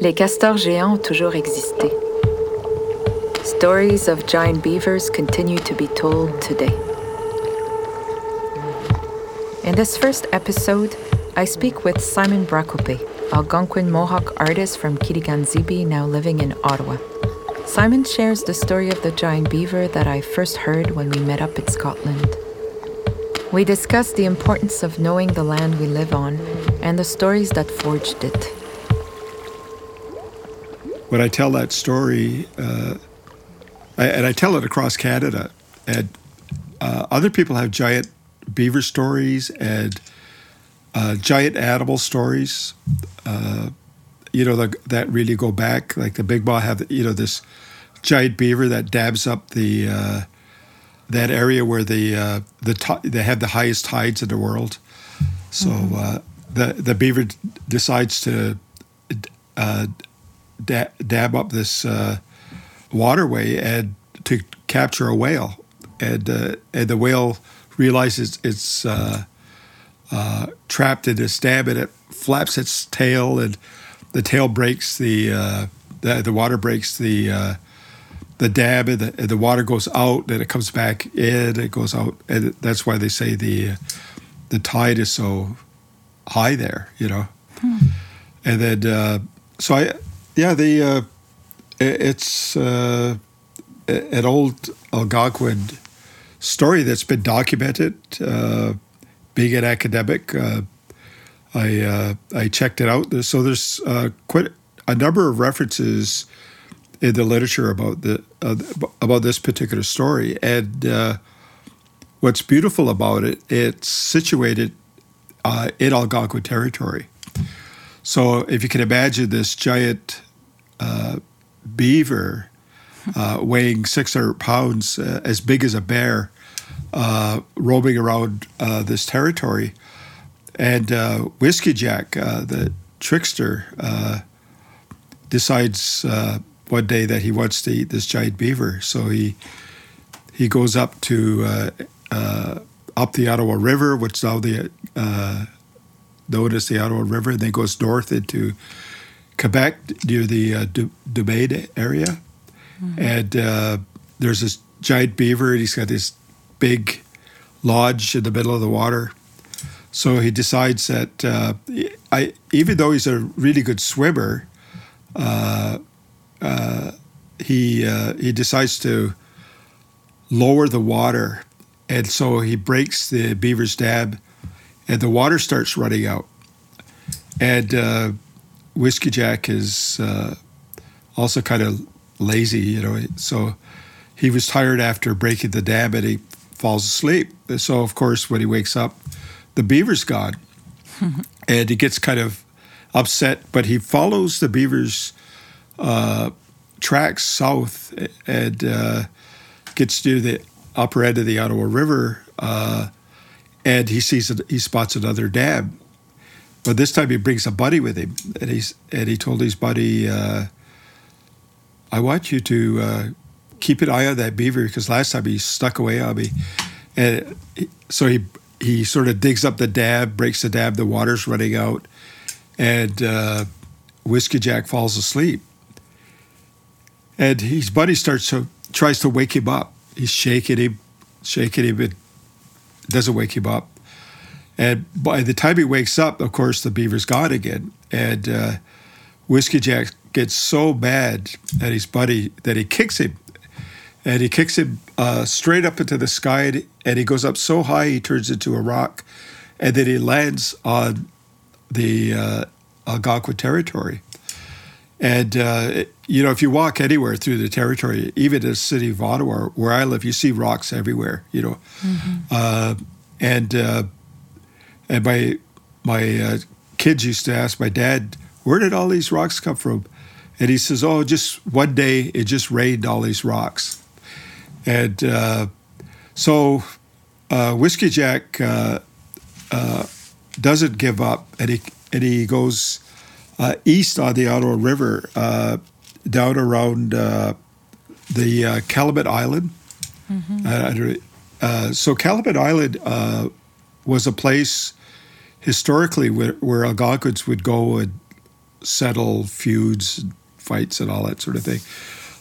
Les castors géants ont toujours existé. Stories of giant beavers continue to be told today. In this first episode, I speak with Simon Brascoupé, Algonquin Mohawk artist from Kitigan-Zibi now living in Ottawa. Simon shares the story of the giant beaver that I first heard when we met up in Scotland. We discuss the importance of knowing the land we live on and the stories that forged it. When I tell that story, uh, I, and I tell it across Canada, and uh, other people have giant beaver stories and uh, giant animal stories. Uh, you know the, that really go back. Like the Mi'kmaq have you know this giant beaver that dabs up the uh, that area where the uh, the t- they have the highest tides in the world. So mm-hmm. Uh, the the beaver d- decides to uh, da- dab up this waterway and to capture a whale, and and the whale realizes it's uh, trapped in this dam, and it flaps its tail, and the tail breaks the uh, the, the, water breaks the uh, the dam, and the, and the, water goes out, and it comes back in, it goes out, and that's why they say the the tide is so high there, you know. Hmm. And then uh, so I yeah the uh, it's uh, an old Algonquin story that's been documented being an academic, uh, I uh, I checked it out. So there's uh, quite a number of references in the literature about the uh, about this particular story, and uh, what's beautiful about it, it's situated uh, in Algonquin territory. So if you can imagine this giant beaver weighing 600 pounds, as big as a bear, uh, roaming around uh, this territory. And uh, Whiskey Jack, uh, the trickster, uh, decides uh, one day that he wants to eat this giant beaver. So he he goes up to up the Ottawa River, which is now the known as the Ottawa River, and then goes north into Quebec near the uh, area. Mm-hmm. And there's this giant beaver, and he's got this big lodge in the middle of the water. So he decides that uh, I, even though he's a really good swimmer, uh, uh, he uh, he decides to lower the water, and so he breaks the beaver's dam, and the water starts running out. And uh, Whiskey Jack is uh, also kind of lazy, you know. So he was tired after breaking the dam, and he falls asleep. So, of course, when he wakes up, the beaver's gone. and he gets kind of upset, but he follows the beaver's uh, tracks south and uh, gets to the upper end of the Ottawa River. Uh, and he sees it, he spots another dam. But this time he brings a buddy with him, and he's and he told his buddy, uh, "I want you to uh, keep an eye on that beaver because last time he stuck away on me. And so he he sort of digs up the dab, breaks the dab, the water's running out, and uh, Whiskey Jack falls asleep. And his buddy starts to tries to wake him up. He's shaking him, shaking him, and doesn't wake him up. And by the time he wakes up, of course, the beaver's gone again. And uh, Whiskey Jack gets so mad at his buddy that he kicks him and he kicks him uh, straight up into the sky, and he goes up so high he turns into a rock, and then he lands on the uh, Algonquin territory. And uh, you know, if you walk anywhere through the territory, even the city of Ottawa, where I live, you see rocks everywhere. You know, mm-hmm. uh, and uh, and my my uh, kids used to ask my dad, "Where did all these rocks come from?" And he says, "Oh, just one day it just rained all these rocks." And uh, so uh, Whiskey Jack uh, uh, doesn't give up, and he and he goes uh, east on the Ottawa River, down around the Calumet Island. Mm-hmm. so Calumet Island was a place historically where, where Algonquins would go and settle feuds, fights, and all that sort of thing.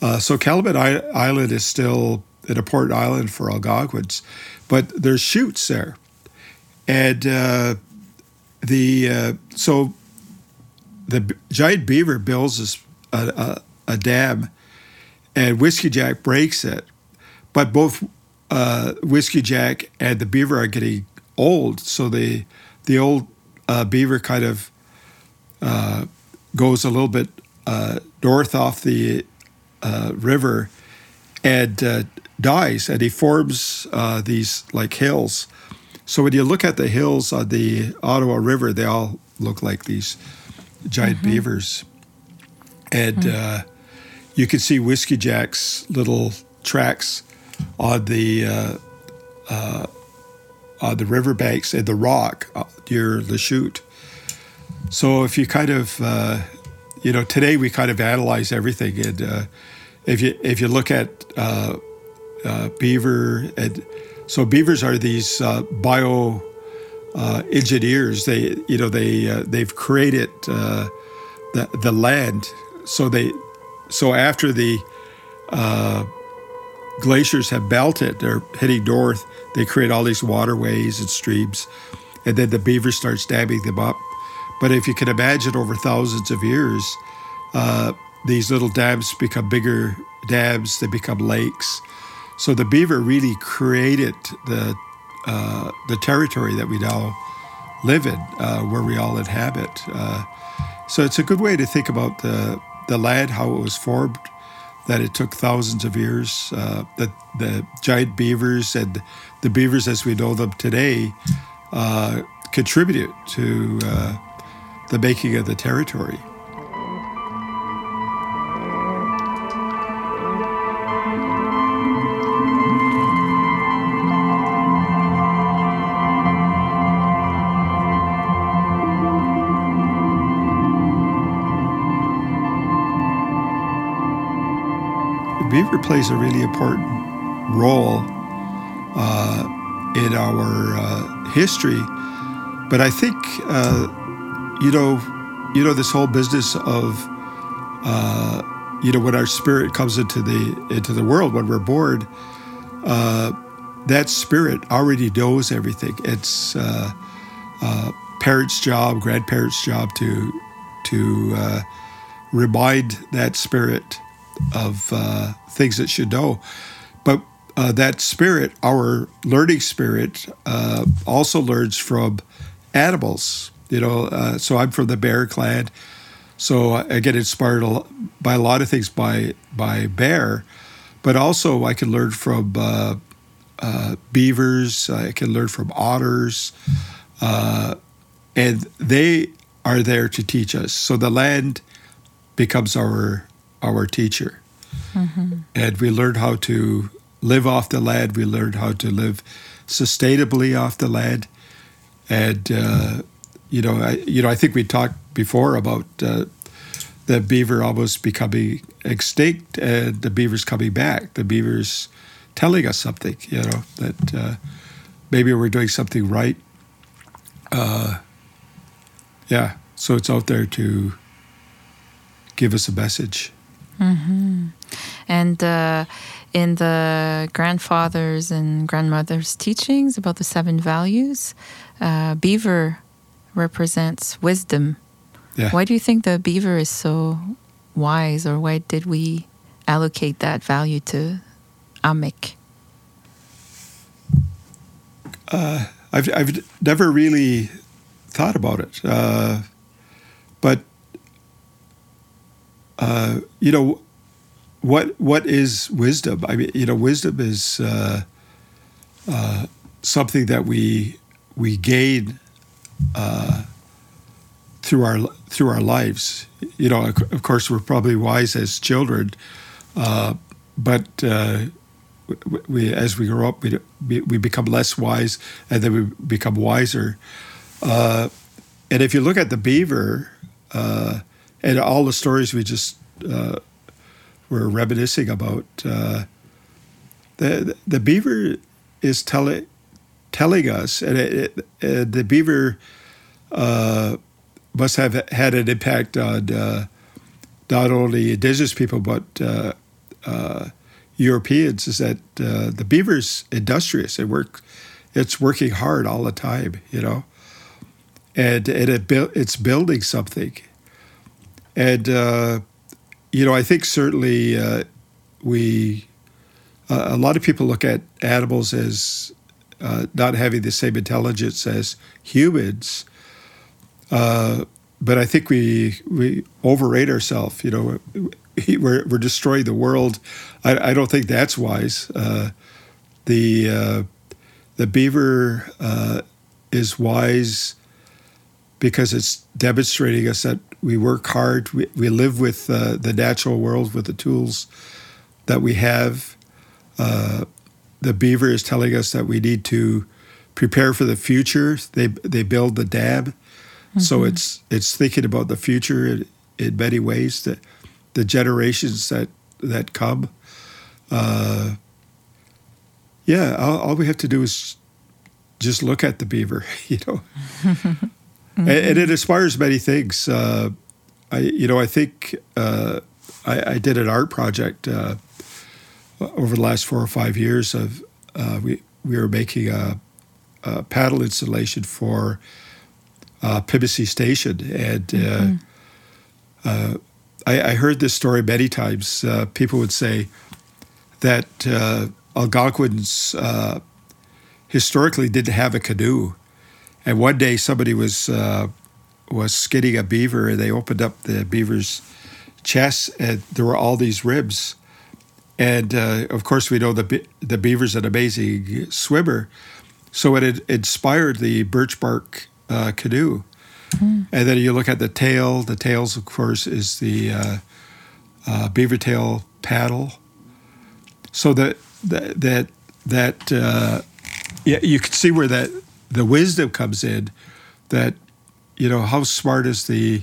Uh, so Calumet Island is still an important island for Algonquins, but there's chutes there, and uh, the uh, so the giant beaver builds a, a, a, dam, and Whiskey Jack breaks it, but both uh, Whiskey Jack and the beaver are getting old, so the the old uh, beaver kind of uh, goes a little bit uh, north off the uh, river and uh, dies, and he forms uh, these like hills. So when you look at the hills on the Ottawa River, they all look like these giant mm-hmm. beavers, and mm-hmm. you can see Whiskey Jack's little tracks on the uh, on the riverbanks and the rock near Lachute. So if you kind of uh, you know, today we kind of analyze everything, and uh, if you if you look at uh, uh, beaver, and so beavers are these uh, bio uh, engineers. They you know they uh, they've created the the land. So they so after the glaciers have melted, they're heading north. They create all these waterways and streams, and then the beaver starts damming them up but if you can imagine over thousands of years, uh, these little dams become bigger dams, they become lakes. So the beaver really created the, uh, the territory that we now live in, uh, where we all inhabit. Uh, so it's a good way to think about the, the land, how it was formed, that it took thousands of years, uh, that the giant beavers and the beavers as we know them today uh, contributed to the making of the territory. Plays a really important role uh, in our uh, history, but I think uh, you know, you know this whole business of, uh, you know, when our spirit comes into the into the world when we're born, uh, that spirit already knows everything. It's parents' job, grandparents' job to to remind that spirit of uh, things that should know, but. that spirit, our learning spirit, also learns from animals you know, uh, so I'm from the bear clan, so I get inspired by a lot of things by by bear, but also I can learn from uh, uh, beavers. I can learn from otters, uh, and they are there to teach us. So the land becomes our our teacher, mm-hmm. and we learned how to live off the land. We learned how to live sustainably off the land, and uh, you know, I, you know, I think we talked before about uh, the beaver almost becoming extinct and the beavers coming back. The beavers telling us something, you know, that uh, maybe we're doing something right. Uh, yeah, so it's out there to give us a message. Mm-hmm. And uh, in the grandfathers and grandmothers' teachings about the seven values, uh, beaver represents wisdom. Yeah. Why do you think the beaver is so wise, or why did we allocate that value to Amik? Uh, I've, I've never really thought about it. Uh, but, uh, you know, what what is wisdom? I mean, you know, wisdom is uh, uh, something that we we gain uh, through our through our lives. You know, of course, we're probably wise as children, uh, but uh, we as we grow up, we we become less wise, and then we become wiser. And if you look at the beaver uh, and all the stories we just uh, were reminiscing about, the the beaver is telling telling us, and it, it, the beaver uh, must have had an impact on uh, not only indigenous people but uh, uh, Europeans is that uh, the beaver's industrious. It work, it's working hard all the time, you know, and and it bu- it's building something, and uh, you know I think certainly uh, we a lot of people look at animals as not having the same intelligence as humans. Uh, but I think we we overrate ourselves. You know, we're we're destroying the world. I, I don't think that's wise. Uh, the uh, the beaver uh, is wise because it's demonstrating us that we work hard. We, we live with uh, the natural world with the tools that we have. Uh, the beaver is telling us that we need to prepare for the future. They they build the dam Mm-hmm. So it's it's thinking about the future in, in many ways, the the generations that that come. Uh, yeah, all, all, we have to do is just look at the beaver, you know, mm-hmm. and, it inspires many things. Uh, I, you know, I think uh, I, I, did an art project uh, over the last four or five years. Of uh, we we were making a, a paddle installation for uh, Pimisi Station, and uh, mm-hmm. uh, I, I, heard this story many times. Uh, people would say that uh, Algonquins uh, historically didn't have a canoe, and one day somebody was was skinning a beaver, and they opened up the beaver's chest, and there were all these ribs. And of course, we know the the beaver's an amazing swimmer, so it inspired the birch bark uh, canoe. Mm. And then you look at the tail. The tails, of course, is the uh, uh, beaver tail paddle. So that that that, that uh, yeah, you can see where that the wisdom comes in. That you know how smart is the,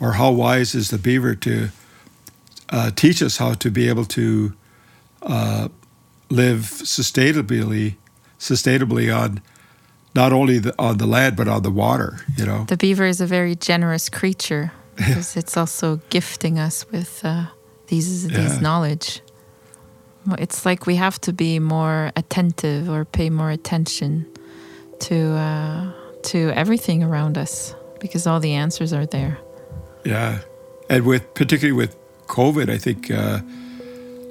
or how wise is the beaver to uh, teach us how to be able to uh, live sustainably, sustainably on not only the, on the land but on the water. You know, the beaver is a very generous creature because it's also gifting us with uh, these yeah. these knowledge. It's like we have to be more attentive or pay more attention to uh, to everything around us because all the answers are there. Yeah, and with particularly with COVID, I think uh,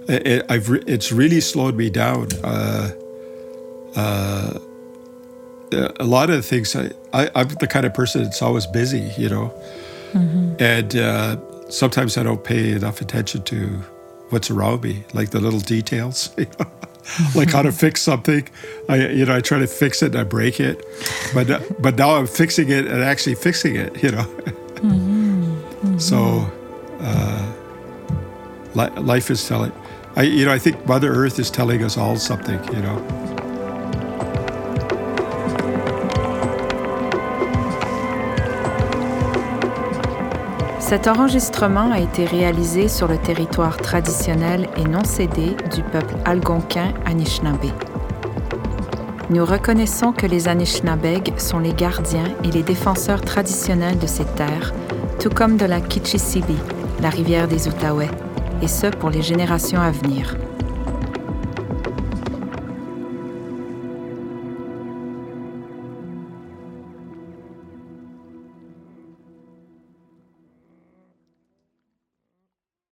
it, I've re- it's really slowed me down. Uh, uh a lot of the things I, I am the kind of person that's always busy, you know, mm-hmm. and uh, sometimes I don't pay enough attention to what's around me, like the little details, like how to fix something. I you know I try to fix it and I break it, but but now I'm fixing it and actually fixing it, you know. mm-hmm. Mm-hmm. So uh, li- life is telling. I you know I think Mother Earth is telling us all something, you know. Cet enregistrement a été réalisé sur le territoire traditionnel et non cédé du peuple algonquin Anishinaabe. Nous reconnaissons que les Anishinaabeg sont les gardiens et les défenseurs traditionnels de ces terres, tout comme de la Kichisibi, la rivière des Outaouais, et ce pour les générations à venir.